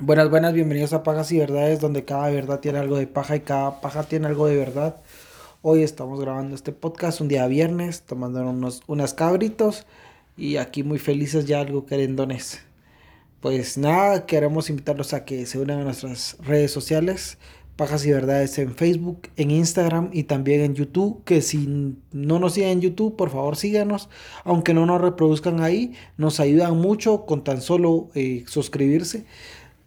Buenas, buenas, bienvenidos a Pajas y Verdades, donde cada verdad tiene algo de paja y cada paja tiene algo de verdad. Hoy estamos grabando este podcast un día viernes, tomando unos unas cabritos y aquí muy felices ya algo querendones. Pues nada, queremos invitarlos a que se unan a nuestras redes sociales, Pajas y Verdades en Facebook, en Instagram y también en YouTube. Que si no nos siguen en YouTube, por favor síganos. Aunque no nos reproduzcan ahí, nos ayudan mucho con tan solo eh, suscribirse.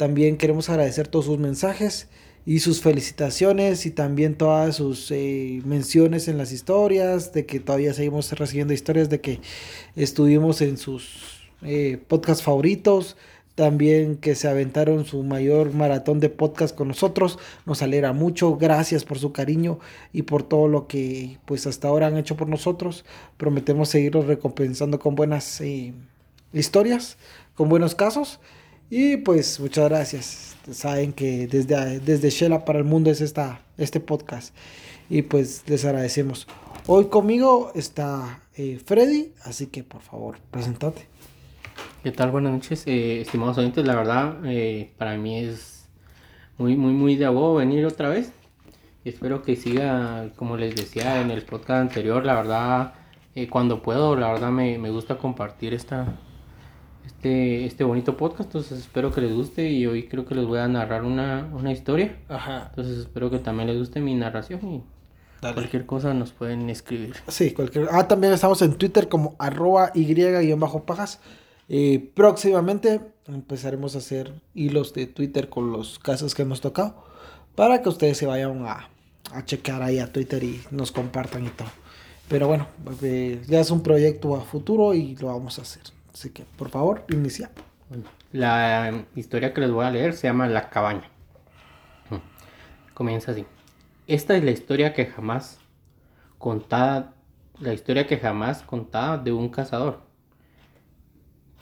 También queremos agradecer todos sus mensajes y sus felicitaciones y también todas sus eh, menciones en las historias, de que todavía seguimos recibiendo historias de que estuvimos en sus eh, podcasts favoritos también que se aventaron su mayor maratón de podcast con nosotros. Nos alegra mucho. Gracias por su cariño y por todo lo que pues hasta ahora han hecho por nosotros. Prometemos seguirlos recompensando con buenas eh, historias, con buenos casos. Y pues muchas gracias. Saben que desde, desde Shela para el mundo es esta, este podcast. Y pues les agradecemos. Hoy conmigo está eh, Freddy, así que por favor, presentate. ¿Qué tal? Buenas noches, eh, estimados oyentes. La verdad, eh, para mí es muy, muy, muy de abogo venir otra vez. Espero que siga, como les decía en el podcast anterior, la verdad, eh, cuando puedo, la verdad me, me, gusta compartir esta, este, este bonito podcast. Entonces espero que les guste y hoy creo que les voy a narrar una, una historia. Ajá. Entonces espero que también les guste mi narración y Dale. Cualquier cosa nos pueden escribir. Sí, cualquier. Ah, también estamos en Twitter como arroba y-pajas. Eh, próximamente empezaremos a hacer hilos de Twitter con los casos que hemos tocado para que ustedes se vayan a, a checar ahí a Twitter y nos compartan y todo. Pero bueno, eh, ya es un proyecto a futuro y lo vamos a hacer. Así que, por favor, inicia. La historia que les voy a leer se llama La cabaña. Comienza así. Esta es la historia que jamás contada, la historia que jamás contada de un cazador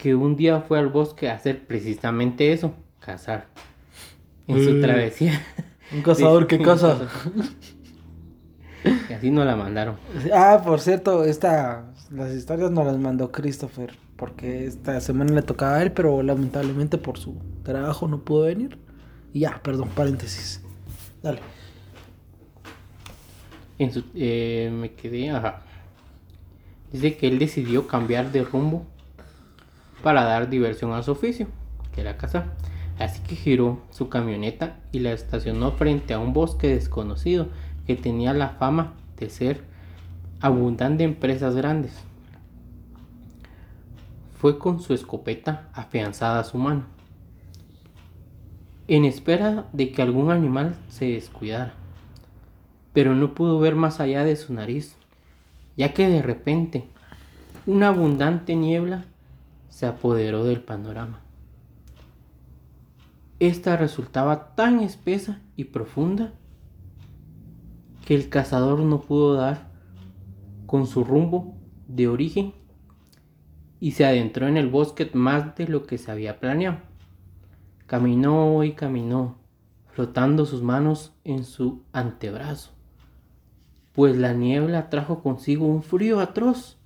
que un día fue al bosque a hacer precisamente eso, cazar. En su travesía. Un cazador que caza. Y así nos la mandaron. Ah, por cierto, esta, las historias nos las mandó Christopher, porque esta semana le tocaba a él, pero lamentablemente por su trabajo no pudo venir. Y ya, perdón, paréntesis. Dale. En su, eh, me quedé, ajá. Dice que él decidió cambiar de rumbo para dar diversión a su oficio, que era cazar. Así que giró su camioneta y la estacionó frente a un bosque desconocido que tenía la fama de ser abundante en presas grandes. Fue con su escopeta afianzada a su mano, en espera de que algún animal se descuidara, pero no pudo ver más allá de su nariz, ya que de repente una abundante niebla se apoderó del panorama. Esta resultaba tan espesa y profunda que el cazador no pudo dar con su rumbo de origen y se adentró en el bosque más de lo que se había planeado. Caminó y caminó, flotando sus manos en su antebrazo, pues la niebla trajo consigo un frío atroz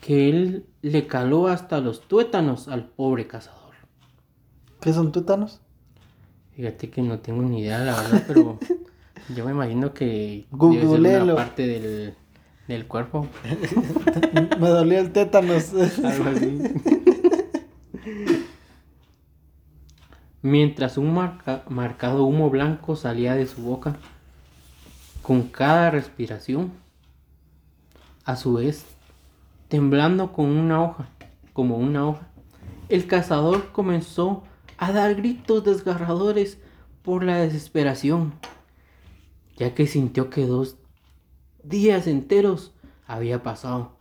que él le caló hasta los tuétanos al pobre cazador. ¿Qué son tuétanos? Fíjate que no tengo ni idea, la verdad, pero yo me imagino que Google una parte del, del cuerpo. me dolía el tétanos. Algo así. Mientras un marca, marcado humo blanco salía de su boca, con cada respiración, a su vez temblando con una hoja, como una hoja. El cazador comenzó a dar gritos desgarradores por la desesperación, ya que sintió que dos días enteros había pasado.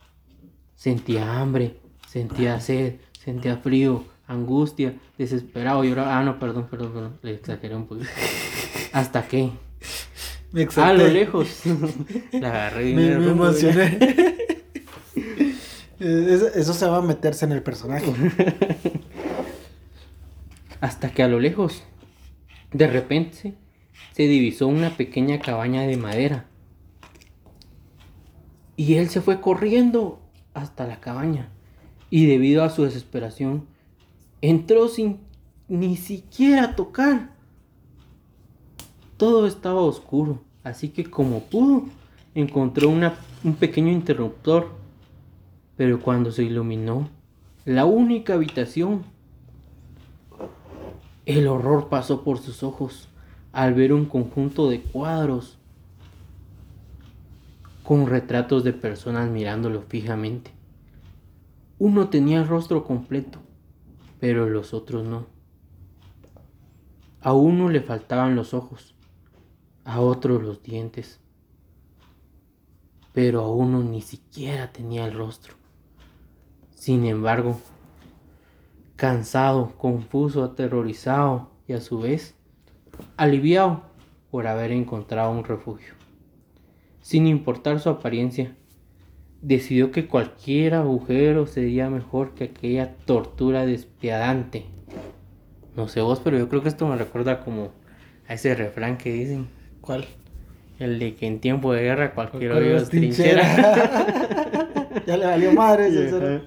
Sentía hambre, sentía sed, sentía frío, angustia, desesperado, lloraba. Ah, no, perdón, perdón, perdón, le exageré un poquito. ¿Hasta qué? Me a lo lejos. la agarré. Me, me emocioné. Eso se va a meterse en el personaje. Hasta que a lo lejos, de repente, se divisó una pequeña cabaña de madera. Y él se fue corriendo hasta la cabaña. Y debido a su desesperación, entró sin ni siquiera tocar. Todo estaba oscuro, así que como pudo, encontró una, un pequeño interruptor. Pero cuando se iluminó, la única habitación, el horror pasó por sus ojos al ver un conjunto de cuadros con retratos de personas mirándolo fijamente. Uno tenía el rostro completo, pero los otros no. A uno le faltaban los ojos, a otro los dientes, pero a uno ni siquiera tenía el rostro. Sin embargo, cansado, confuso, aterrorizado y a su vez aliviado por haber encontrado un refugio. Sin importar su apariencia, decidió que cualquier agujero sería mejor que aquella tortura despiadante. No sé vos, pero yo creo que esto me recuerda como a ese refrán que dicen. ¿Cuál? El de que en tiempo de guerra cualquier hoyo es trinchera. ya le valió madre ese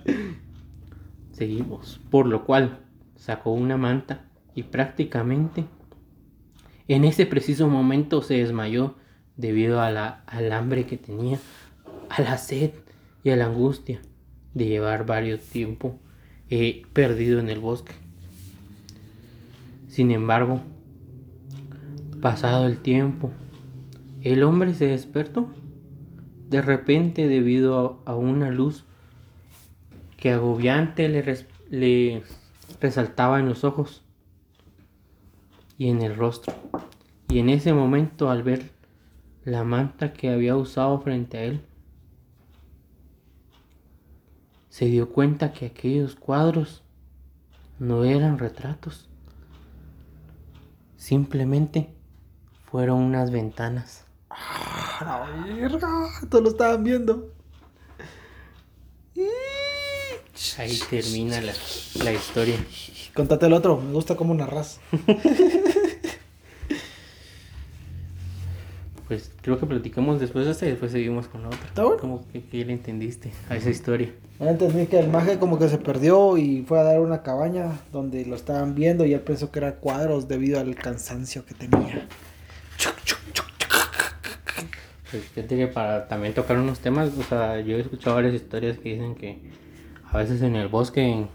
Seguimos. Por lo cual sacó una manta y prácticamente en ese preciso momento se desmayó debido a la, al hambre que tenía, a la sed y a la angustia de llevar varios tiempo eh, perdido en el bosque. Sin embargo, pasado el tiempo, el hombre se despertó de repente debido a, una luz que agobiante le, le resaltaba en los ojos y en el rostro. Y en ese momento al ver la manta que había usado frente a él, se dio cuenta que aquellos cuadros no eran retratos, simplemente fueron unas ventanas. ¡Ah, la verga! Todos lo estaban viendo. Ahí termina la, la historia. Contate el otro, me gusta cómo narras. pues creo que platicamos después de esta y después seguimos con la otra. ¿Está bueno? ¿Cómo que, que le entendiste a esa historia? Entendí que el maje como que se perdió y fue a dar una cabaña donde lo estaban viendo y él pensó que era cuadros debido al cansancio que tenía. Pues fíjate que para también tocar unos temas, o sea, yo he escuchado varias historias que dicen que a veces en el bosque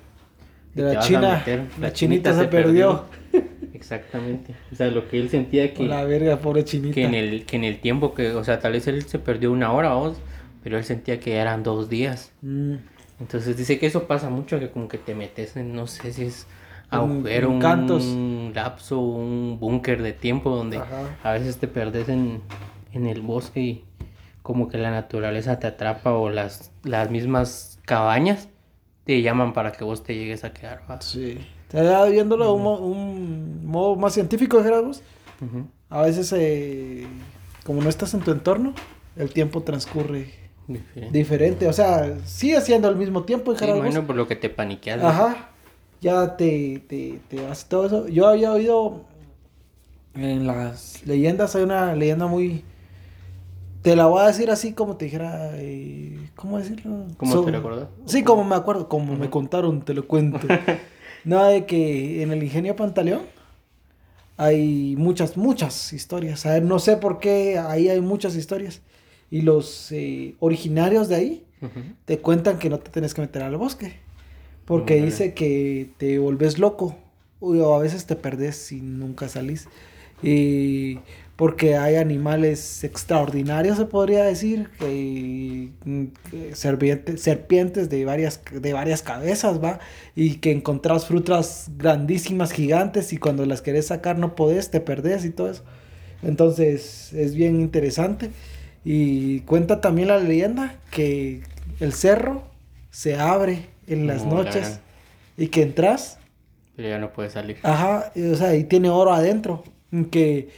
De la China, meter, la chinita se perdió. Exactamente. O sea, lo que él sentía que, La verga, pobre chinita. que en el que en el tiempo que, o sea, tal vez él se perdió una hora o dos, pero él sentía que eran dos días. Mm, Entonces dice que eso pasa mucho, que como que te metes en, no sé si es agujero, un cantos. lapso, un búnker de tiempo donde Ajá. a veces te perdes en, en el bosque y como que la naturaleza te atrapa o las, las mismas cabañas te llaman para que vos te llegues a quedar. ¿va? Sí. Ya viéndolo de un, mo- un modo más científico, dijeras vos, Ujú. a veces, eh, como no estás en tu entorno, el tiempo transcurre Diferente. diferente. O sea, sigue siendo el mismo tiempo, Sí, dijeras vos. bueno, por lo que te paniqueas. Ajá. Ya te, te, te hace todo eso. Yo había oído en las leyendas, hay una leyenda muy... Te la voy a decir así como te dijera... eh, ¿Cómo decirlo? ¿Cómo So- te lo acordás? Sí, como me acuerdo, como me contaron, te lo cuento. Nada de que en el ingenio Pantaleón hay muchas, muchas historias. A ver, no sé por qué ahí hay muchas historias. Y los eh, originarios de ahí Ujú. te cuentan que no te tienes que meter al bosque. Porque dice que te volvés loco. O a veces te perdés y nunca salís. Y porque hay animales extraordinarios, se podría decir. Que, mm, que serpiente- serpientes de varias, de varias cabezas, ¿va? Y que encontrás frutas grandísimas, gigantes. Y cuando las querés sacar no podés, te perdés y todo eso. Entonces es bien interesante. Y cuenta también la leyenda que el cerro se abre en las No, la noches y que entras, Pero ya no puedes salir. ajá, o sea, y tiene oro adentro. Que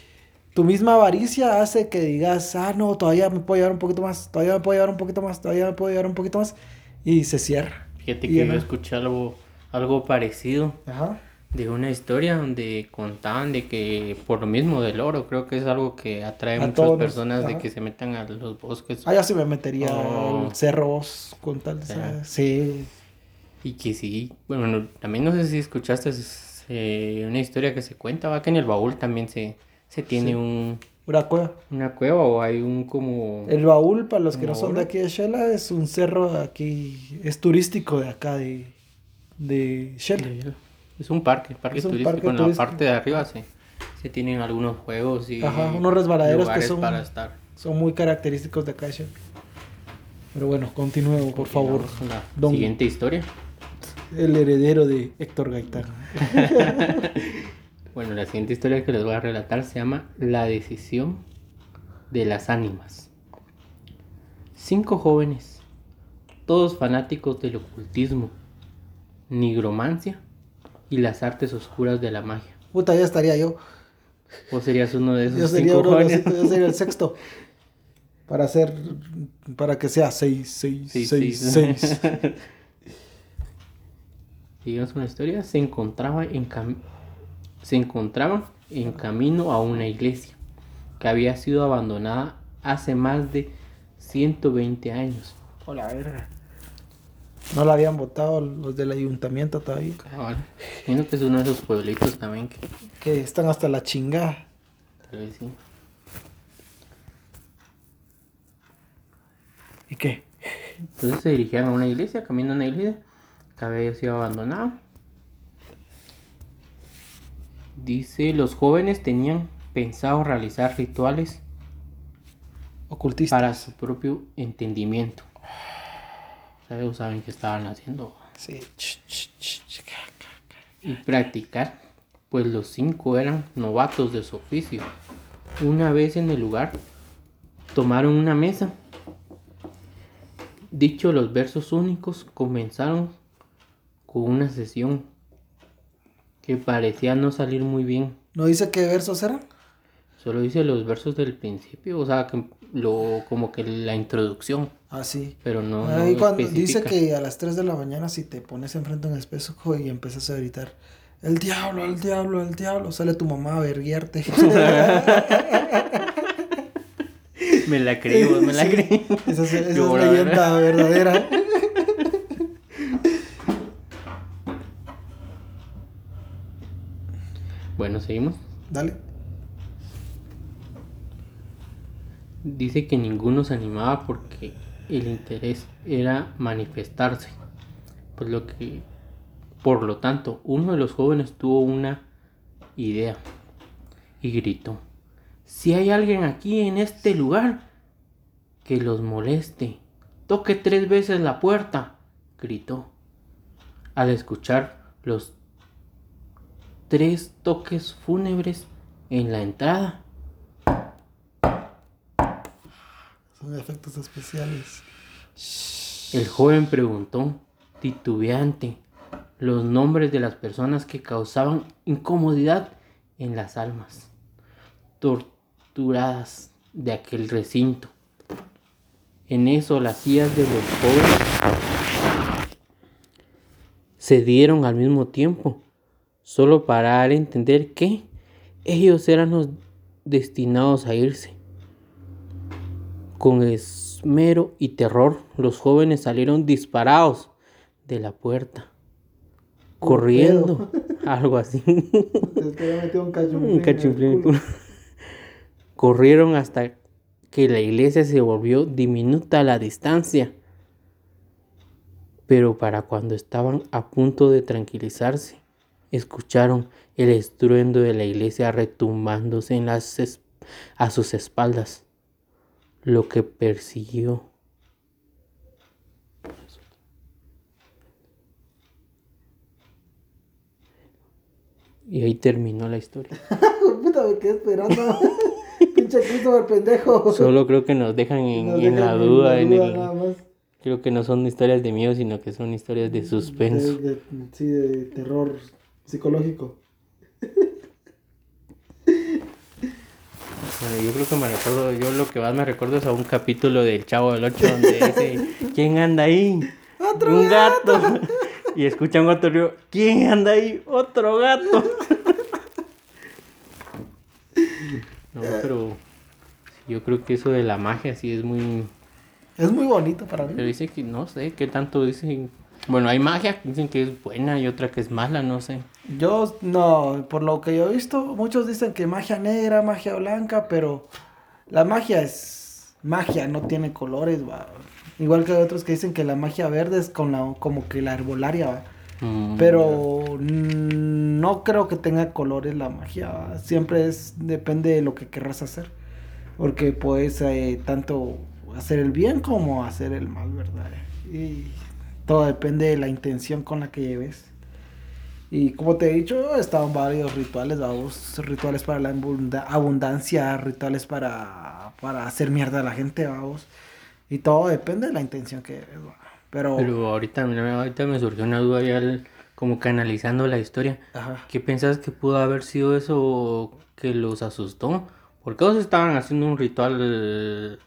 tu misma avaricia hace que digas, ah, no, todavía me puedo llevar un poquito más, todavía me puedo llevar un poquito más, todavía me puedo llevar un poquito más. Y se cierra. Fíjate Y que yo ajá. escuché algo, algo parecido Ajá. de una historia donde contaban de que por lo mismo del oro, creo que es algo que atrae A muchas todos, personas de ajá. que se metan a los bosques Ah, ya sí me metería Oh. al cerro con tal. o sea, Ajá. sí. y que sí, bueno, no- también no sé si escuchaste es eh, una historia que se cuenta, va que en el baúl también se, se tiene Sí. un, Una cueva. una cueva o hay un como... El baúl, para los que no ¿Un son de aquí de Shela, es un cerro aquí, es turístico de acá de, de Shela. Es un parque, parque Es un turístico. parque en la parte de arriba se, se tienen algunos juegos y Ajá, unos resbaladeros que son- para estar. Son muy característicos de acá de Shela. Pero bueno, continúe, por favor. La don- siguiente historia. El heredero de Héctor Gaitán. Bueno, la siguiente historia que les voy a relatar se llama La decisión de las ánimas. Cinco jóvenes, todos fanáticos del ocultismo, nigromancia y las artes oscuras de la magia. Puta, ya estaría yo. Vos serías uno de esos Yo sería, cinco uno de los jóvenes. cinco, yo sería el sexto. Para hacer. Para que sea seis, seis, Sí, seis, sí. seis. Digamos una historia, se encontraba en cam- se encontraban en camino a una iglesia que había sido abandonada hace más de 120 años. Hola, verga. No la habían votado los del ayuntamiento todavía. Cabal. Siento que es uno de esos pueblitos también que Que están hasta la chingada. tal vez sí. ¿Y qué? Entonces se dirigían a una iglesia, camino a una iglesia que había sido abandonada. Dice, los jóvenes tenían pensado realizar rituales Ocultista. para su propio entendimiento. ¿Sabes? Saben qué estaban haciendo. Sí. Y practicar, pues los cinco eran novatos de su oficio. Una vez en el lugar, tomaron una mesa. Dicho los versos únicos, comenzaron con una sesión que parecía no salir muy bien. ¿No dice qué versos eran? Solo dice los versos del principio, o sea, que lo, como que la introducción, Ah, sí. pero no, no dice que a las 3 de la mañana si te pones enfrente de un espejo y empiezas a gritar el diablo, el diablo, el diablo, sale tu mamá a verguiarte. Me la creí, me la Sí, creí. Esa es, esa es leyenda verdadera. Seguimos. Dale. Dice que ninguno se animaba porque el interés era manifestarse. Pues lo que, por lo tanto, uno de los jóvenes tuvo una idea y gritó: Si hay alguien aquí en este lugar que los moleste, toque tres veces la puerta, gritó. Al escuchar los tres toques fúnebres en la entrada, Son efectos especiales. El joven preguntó, titubeante, los nombres de las personas que causaban incomodidad en las almas torturadas de aquel recinto. En eso las sillas de los jóvenes se dieron al mismo tiempo, solo para dar a entender que ellos eran los destinados a irse. Con esmero y terror, los jóvenes salieron disparados de la puerta, corriendo, algo así. Un cachumplín. Corrieron hasta que la iglesia se volvió diminuta a la distancia. Pero para cuando estaban a punto de tranquilizarse, escucharon el estruendo de la iglesia retumbándose en las es- a sus espaldas, lo que persiguió. Y ahí terminó la historia. Puta, me quedé esperando. Pinche Christopher pendejo. Solo creo que nos dejan en, Nos en dejan la duda, en duda el- nada más. creo que no son historias de miedo, sino que son historias de suspenso. De- de- sí, de terror psicológico. Yo creo que me recuerdo, yo lo que más me recuerdo es a un capítulo del Chavo del 8 donde dice, ¿quién anda ahí? ¡Otro un gato. Y escucha un gato río, ¿quién anda ahí? Otro gato. No, pero yo creo que eso de la magia sí es muy... Es muy bonito para Pero mí. dice que no sé, qué tanto dicen... Bueno, hay magia que dicen que es buena y otra que es mala, no sé. Yo, no, por lo que yo he visto, muchos dicen que magia negra, magia blanca, pero la magia es magia, no tiene colores, va. Igual que hay otros que dicen que la magia verde es con la, como que la herbolaria, va. Mm, Pero no creo que tenga colores la magia. ¿va? Siempre es depende de lo que querrás hacer. Porque puedes eh, tanto hacer el bien como hacer el mal, ¿verdad? Y todo depende de la intención con la que lleves. Y como te he dicho, estaban varios rituales, vamos, rituales para la abunda- abundancia, rituales para, para hacer mierda a la gente, vamos. Y todo depende de la intención que. Pero, Pero ahorita, mira, ahorita me surgió una duda ya el- como que analizando la historia. ajá. ¿Qué pensás que pudo haber sido eso que los asustó? Porque ellos estaban haciendo un ritual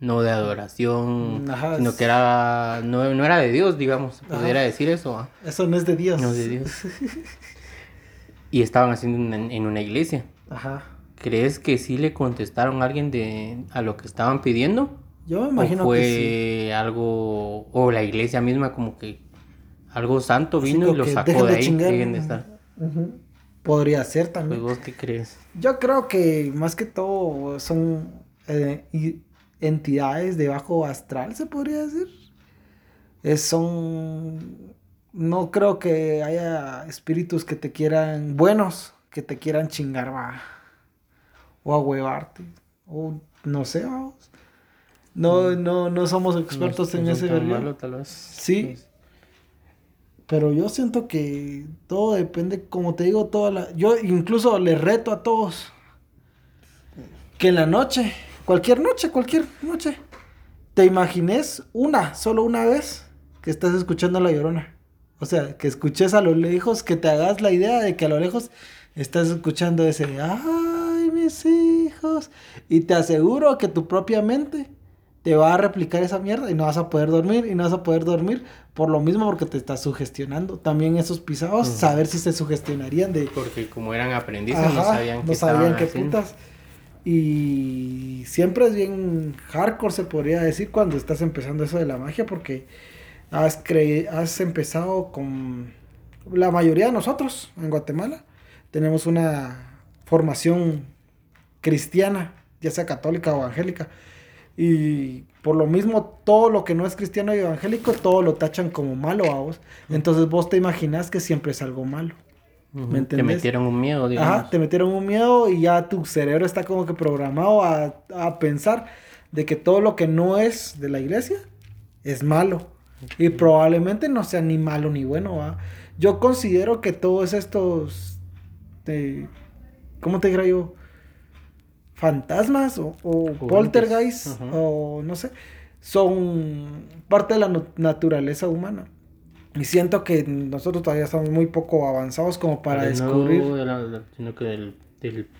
no de adoración, ajá, sino que era no, no era de Dios, digamos, Ajá. pudiera decir eso. ¿ah? Eso no es de Dios. No es de Dios. Y estaban haciendo en, en una iglesia. Ajá. ¿Crees que sí le contestaron a alguien de a lo que estaban pidiendo? Yo me ¿O imagino fue que sí. algo, o la iglesia misma como que algo santo vino y lo sacó de de ahí? de estar. Podría ser Pues también. vos qué crees? Yo creo que más que todo son eh, y- entidades de bajo astral, se podría decir. Es- son. No creo que haya espíritus que te quieran. buenos, que te quieran chingar, va. O ahuevarte. O no sé, vamos. No, no, no somos expertos No- en ese vez. Sí. Pues, Pero yo siento que todo depende, como te digo, toda la... Yo incluso les reto a todos que en la noche, cualquier noche, cualquier noche, te imagines una, solo una vez, que estás escuchando La Llorona. O sea, que escuches a lo lejos, que te hagas la idea de que a lo lejos estás escuchando ese, ay, mis hijos. Y te aseguro que tu propia mente te va a replicar esa mierda y no vas a poder dormir y no vas a poder dormir por lo mismo porque te estás sugestionando. También esos pisados, saber si se sugestionarían de... Porque como eran aprendices, no sabían no qué sabían estaban qué haciendo. Y siempre es bien hardcore, se podría decir, cuando estás empezando eso de la magia, porque has, cre- has empezado con la mayoría de nosotros en Guatemala. Tenemos una formación cristiana, ya sea católica o evangélica. Y por lo mismo, todo lo que no es cristiano y evangélico, todo lo tachan como malo a vos. Entonces vos te imaginas que siempre es algo malo. Ujú, ¿Me Te metieron un miedo, digamos. Ajá, te metieron un miedo y ya tu cerebro está como que programado a, a pensar de que todo lo que no es de la iglesia es malo. Y probablemente no sea ni malo ni bueno, ¿va? Yo considero que todos estos, eh, ¿cómo te diría yo? Fantasmas o, o poltergeist o no sé, son parte de la naturaleza humana. Y siento que nosotros todavía estamos muy poco avanzados como para no descubrir. de la- sino que del,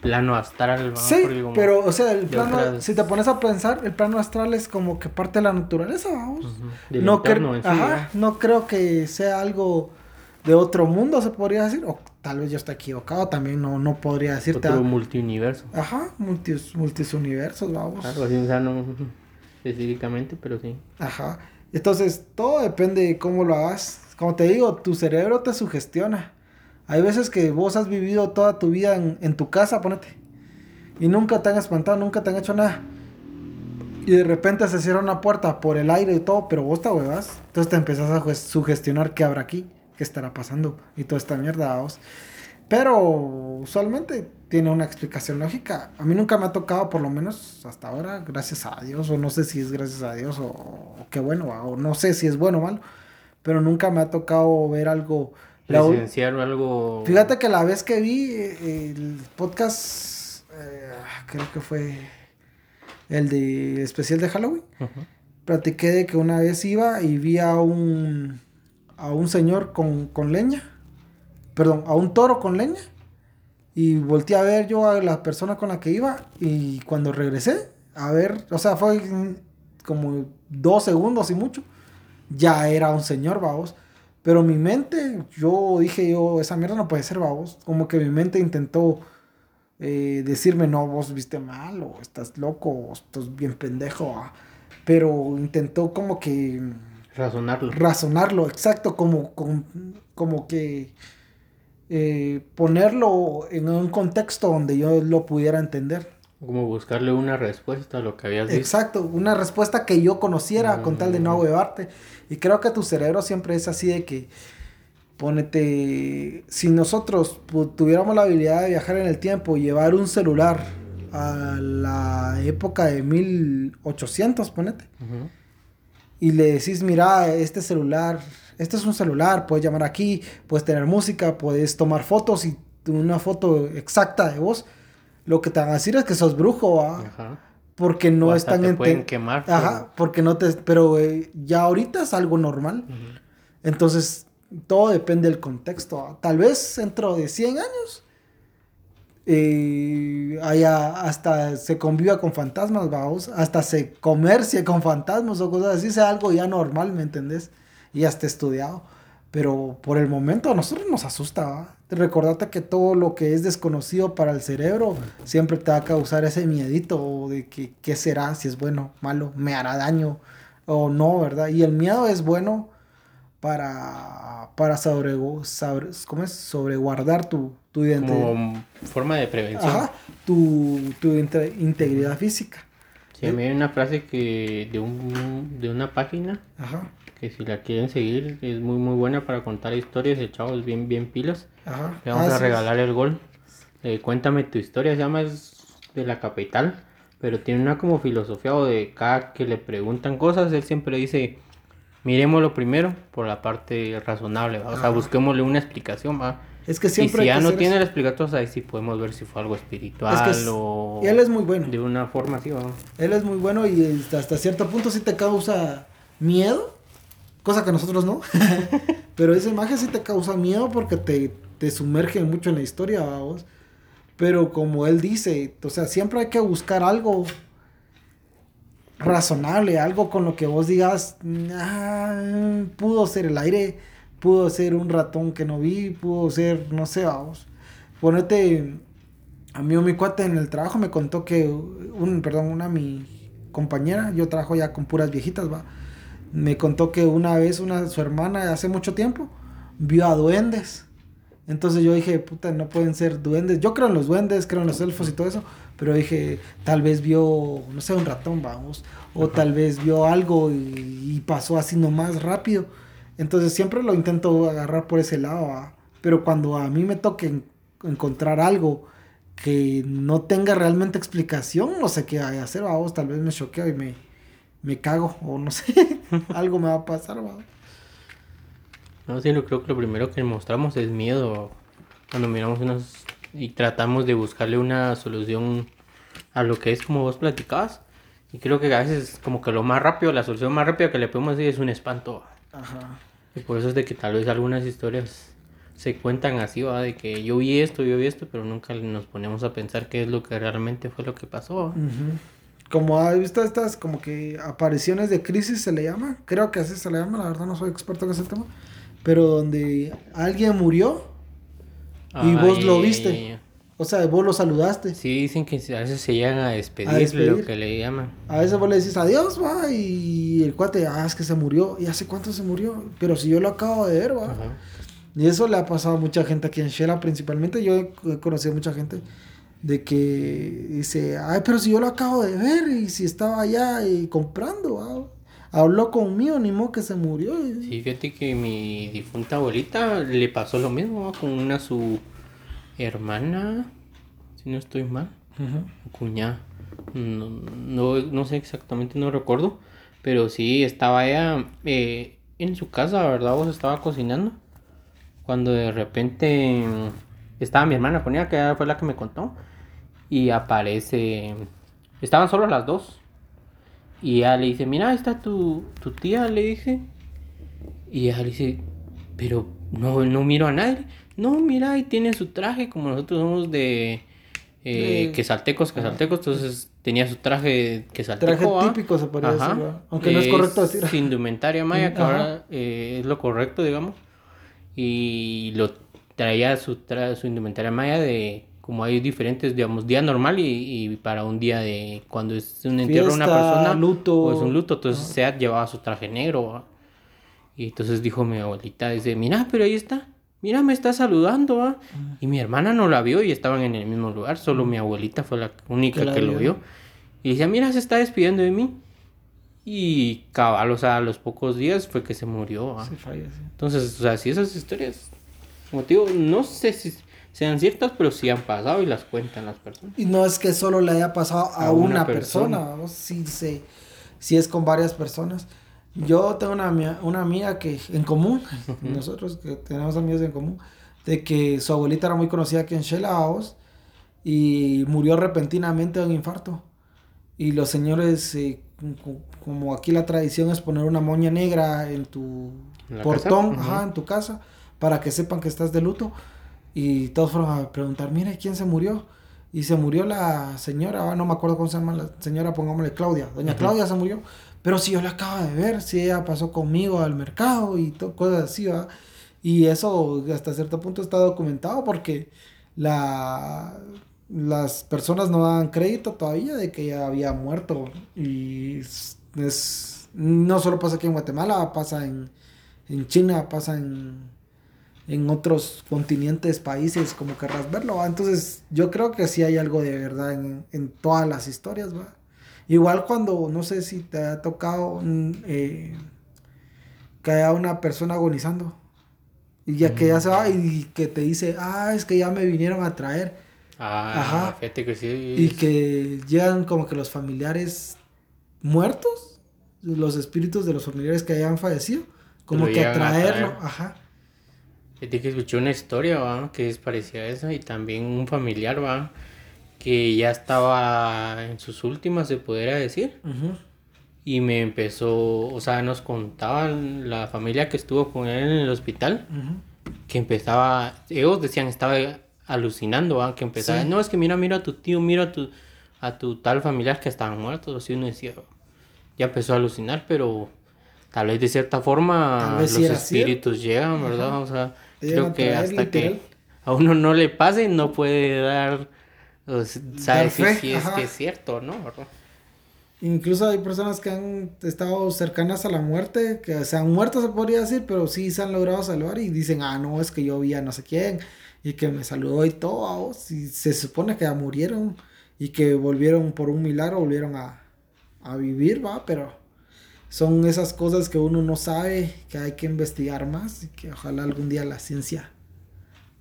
plano astral. Sí, como- pero, o sea, el plano, otras- si te pones a pensar, el plano astral es como que parte de la naturaleza, vamos. Del no, cre- sí, Ajá, no creo que sea algo de otro mundo, se podría decir. O tal vez yo esté equivocado, también no, no podría decirte. Otro multiuniverso. Ajá, multis, multis universos, vamos. Algo así, o sea, no específicamente, pero sí. Ajá. Entonces, todo depende de cómo lo hagas. Como te digo, tu cerebro te sugestiona. Hay veces que vos has vivido toda tu vida en, en tu casa, ponete. Y nunca te han espantado, nunca te han hecho nada. Y de repente se cierra una puerta por el aire y todo, pero vos te huevas. Entonces te empezás a sugestionar qué habrá aquí, qué estará pasando y toda esta mierda, vos. Pero usualmente tiene una explicación lógica. A mí nunca me ha tocado, por lo menos hasta ahora, gracias a Dios, o no sé si es gracias a Dios, o, o qué bueno, o no sé si es bueno o malo, pero nunca me ha tocado ver algo. La Presenciar o algo. Fíjate que la vez que vi eh, el podcast, eh, creo que fue el de especial de Halloween, Ujú. platiqué de que una vez iba y vi a un, a un señor con, con leña, perdón, a un toro con leña, y volteé a ver yo a la persona con la que iba, y cuando regresé, a ver, o sea, fue como dos segundos y mucho, ya era un señor, vamos. Pero mi mente, yo dije yo, esa mierda no puede ser, vamos. Como que mi mente intentó eh, decirme, no, vos viste mal, o estás loco, o estás bien pendejo. ah. Pero intentó como que Razonarlo. razonarlo, exacto, como, como, como que eh, ponerlo en un contexto donde yo lo pudiera entender. Como buscarle una respuesta a lo que habías visto. Exacto, una respuesta que yo conociera con tal de no ahuevarte. Y creo que tu cerebro siempre es así de que, ponete, si nosotros tuviéramos la habilidad de viajar en el tiempo y llevar un celular a la época de 1800, ponete, y le decís, mira, este celular, este es un celular, puedes llamar aquí, puedes tener música, puedes tomar fotos y una foto exacta de vos, lo que te van a decir es que sos brujo, Ajá. Porque no están en. pueden quemar. Ajá, porque no te. Pero eh, ya ahorita es algo normal. Entonces, todo depende del contexto. Tal vez dentro de 100 años eh, haya hasta se conviva con fantasmas, vamos, hasta se comercie con fantasmas o cosas así, sea algo ya normal, ¿me entendés? Y hasta estudiado. Pero por el momento a nosotros nos asusta. Recordate que todo lo que es desconocido para el cerebro siempre te va a causar ese miedito de que qué será, si es bueno, malo, me hará daño o no, ¿verdad? Y el miedo es bueno para, para sobre, sobre, ¿cómo es? sobreguardar tu, tu identidad. Como forma de prevención. Ajá, tu, tu integridad física. Sí, a mí hay una frase que de, un, de una página Ajá. que si la quieren seguir es muy muy buena para contar historias. De chavos bien bien pilas. Le vamos ah, a regalar el gol. Eh, cuéntame tu historia, se llama es de la capital, pero tiene una como filosofía o de cada que le preguntan cosas, él siempre dice, miremoslo primero por la parte razonable, o sea, busquémosle una explicación, ¿va? Es que siempre. Y si ya no tiene la explicación, ahí sí podemos ver si fue algo espiritual o. Y él es muy bueno. De una forma así, ¿va? Él es muy bueno y hasta cierto punto sí te causa miedo cosa que nosotros no. Pero esa imagen sí te causa miedo porque te, te sumerge mucho en la historia, vamos. Pero como él dice, o sea, siempre hay que buscar algo razonable, algo con lo que vos digas, ah, pudo ser el aire, pudo ser un ratón que no vi, pudo ser, no sé, vamos. Ponete, a mí o mi cuate en el trabajo me contó que, un, perdón, una mi compañera, yo trabajo ya con puras viejitas, va me contó que una vez una, su hermana hace mucho tiempo vio a duendes. Entonces yo dije, puta, no pueden ser duendes. Yo creo en los duendes, creo en los elfos y todo eso. Pero dije, tal vez vio, no sé, un ratón, vamos. O tal vez vio algo y, pasó así nomás rápido. Entonces siempre lo intento agarrar por ese lado. Pero cuando a mí me toque encontrar algo que no tenga realmente explicación, no sé qué hay a hacer, vamos. Tal vez me choqueo y me, me cago o no sé, algo me va a pasar, ¿va? No, sí, yo creo que lo primero que mostramos es miedo cuando miramos unas y tratamos de buscarle una solución a lo que es como vos platicabas. Y creo que a veces como que lo más rápido, la solución más rápida que le podemos decir es un espanto. Ajá. Y por eso es de que tal vez algunas historias se cuentan así, ¿va? De que yo vi esto, yo vi esto, pero nunca nos ponemos a pensar qué es lo que realmente fue lo que pasó como ha visto estas como que apariciones de crisis se le llama, creo que así se le llama, la verdad no soy experto en ese tema, pero donde alguien murió y vos lo viste. O sea, vos lo saludaste. Sí, dicen que a veces se llegan a despedir, lo que le llaman. A veces vos le decís adiós, va, y el cuate, ah, es que se murió. ¿Y hace cuánto se murió? Pero si yo lo acabo de ver, va. Y eso le ha pasado a mucha gente aquí en Shela, principalmente. Yo he conocido a mucha gente de que dice, ay, pero si yo lo acabo de ver y si estaba allá y comprando, habló conmigo, ni modo que se murió. Sí, fíjate que mi difunta abuelita le pasó lo mismo con una su hermana, si no estoy mal, cuñada. No, no, sé exactamente, no recuerdo, pero sí estaba ella eh, en su casa, ¿verdad? Vos estaba cocinando. Cuando de repente estaba mi hermana con ella, que fue la que me contó y aparece. Estaban solo las dos. Y ella le dice, mira, ahí está tu, tu tía, le dice. Y ella le dice, pero no, no miro a nadie. No, mira, ahí tiene su traje, como nosotros somos de eh, quesaltecos, quesaltecos, entonces tenía su traje quesalteco. Traje típico se podría decir, aunque no es correcto decir. indumentaria maya, que ahora eh, es lo correcto, digamos. Y lo traía su, su indumentaria maya de como hay diferentes, digamos, día normal y, para un día de cuando es un entierro de una persona luto. o es un luto, entonces se ha llevado su traje negro. Y entonces dijo mi abuelita, dice, mira, pero ahí está. Mira, me está saludando, ¿ah? Y mi hermana no la vio y estaban en el mismo lugar, solo mi abuelita fue la única la que lo vio. Y decía, mira, se está despidiendo de mí. Y cabal, o sea, a los pocos días fue que se murió. ¿ah? Falleció. Entonces, o sea, si esas historias, digo, no sé si sean ciertas, pero sí han pasado y las cuentan las personas. Y no es que solo le haya pasado a, A una, persona, persona. vamos, sí, se- sí es con varias personas. Yo tengo una, una amiga que en común, nosotros que tenemos amigos en común, de que su abuelita era muy conocida aquí en Shela, vamos, y murió repentinamente de un infarto. Y los señores, eh, co- como aquí la tradición es poner una moña negra en tu ¿En la portón, casa? ajá, Ujú. en tu casa, para que sepan que estás de luto. Y todos fueron a preguntar, mire, ¿quién se murió? Y se murió la señora, ah, no me acuerdo cómo se llama la señora, pongámosle Claudia. Doña. Claudia se murió. Pero si yo la acabo de ver, si ella pasó conmigo al mercado y to- cosas así, ¿va? Y eso hasta cierto punto está documentado porque la, las personas no dan crédito todavía de que ella había muerto. Y es- no solo pasa aquí en Guatemala, pasa en, en China, pasa en, en otros continentes, países, como querrás verlo. ¿va? Entonces yo creo que sí hay algo de verdad en, en todas las historias. ¿va? Igual cuando, no sé si te ha tocado mm, eh, que haya una persona agonizando. Y ya que ya se va y que te dice, ah, es que ya me vinieron a traer. Ah, Ajá. fíjate que sí. Y que llegan como que los familiares muertos, los espíritus de los familiares que hayan fallecido, como lo que a traerlo. traer. Ajá. Fíjate que escuché una historia, ¿va? Que es parecida a esa y también un familiar, ¿va? Que ya estaba en sus últimas, se pudiera decir. Y me empezó, o sea, nos contaban la familia que estuvo con él en el hospital, que empezaba, ellos decían, estaba alucinando, ¿va? Que empezaba, Sí. no, es que mira, mira a tu tío, mira a tu, a tu tal familiar que estaban muertos, así uno decía, ya empezó a alucinar, pero tal vez de cierta forma los espíritus llegan, ¿verdad? O sea, llegan creo que hasta literal. que a uno no le pase, no puede dar, o sea, sabe si, es que es cierto, ¿no? Incluso hay personas que han estado cercanas a la muerte, que se han muerto, se podría decir, pero sí se han logrado salvar y dicen, ah, no, es que yo vi a no sé quién y que me saludó y todo, a vos", y se supone que ya murieron y que volvieron por un milagro, volvieron a, a vivir, va, pero son esas cosas que uno no sabe, que hay que investigar más y que ojalá algún día la ciencia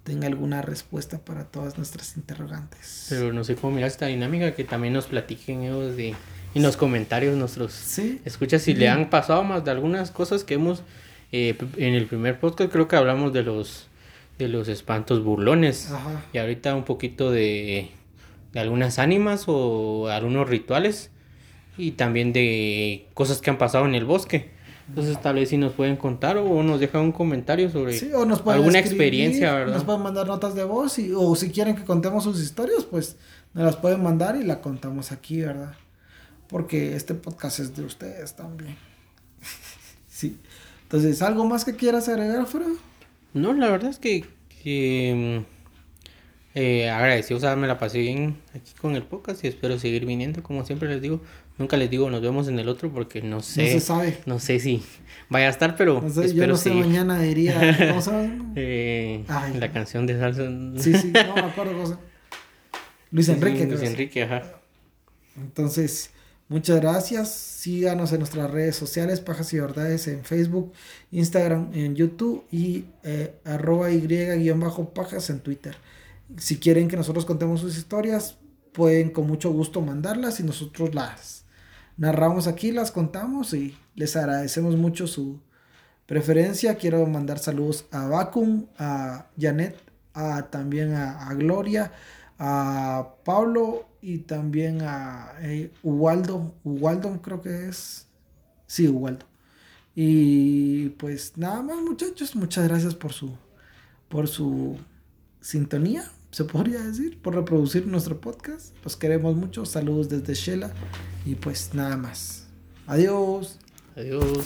tenga alguna respuesta para todas nuestras interrogantes. Pero no sé cómo mirar esta dinámica, que también nos platiquen ellos de, en los comentarios nuestros. Sí, escucha si le han pasado más de algunas cosas que hemos eh, en el primer podcast creo que hablamos de los de los espantos burlones. Ajá. y ahorita un poquito de, de algunas ánimas o algunos rituales y también de cosas que han pasado en el bosque entonces tal vez si nos pueden contar o nos dejan un comentario sobre Sí, o nos pueden alguna escribir, experiencia verdad Nos pueden mandar notas de voz y, o si quieren que contemos sus historias, pues nos las pueden mandar y la contamos aquí, ¿verdad? Porque este podcast es de ustedes también. sí. Entonces, ¿algo más que quieras agregar, Fro? No, la verdad es que, que mm, eh, agradecido, o sea, me la pasé bien aquí con el podcast y espero seguir viniendo, como siempre les digo. Nunca les digo nos vemos en el otro porque no sé, No se sabe. no sé si vaya a estar, pero No sé, yo no sé, mañana diría. ¿Cómo? Eh, Ay. la canción de salsa. Sí, sí, no me acuerdo llama. Luis Enrique, Luis. Enrique, ajá. Entonces, muchas gracias. Síganos en nuestras redes sociales, Pajas y Verdades, en Facebook, Instagram, en YouTube y eh, arroba y-pajas en Twitter. Si quieren que nosotros contemos sus historias, pueden con mucho gusto mandarlas y nosotros las narramos aquí, las contamos y les agradecemos mucho su preferencia. Quiero mandar saludos a Vacum, a Janet, a, también a, Gloria, a Pablo y también a eh, Ubaldo. Ubaldo creo que es. Sí, Ubaldo. Y pues nada más muchachos, muchas gracias por su por su sintonía, se podría decir, por reproducir nuestro podcast. Los queremos mucho. Saludos desde Shela y pues nada más. Adiós. Adiós.